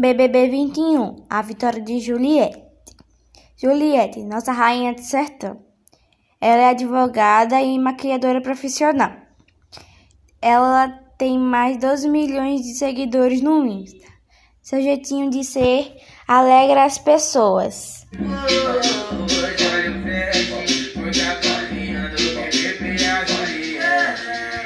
BBB 21 A vitória de Juliette. Juliette, nossa rainha de sertão. Ela é advogada e maquiadora profissional. Ela tem mais de 12 milhões de seguidores no Insta. Seu jeitinho de ser alegra as pessoas.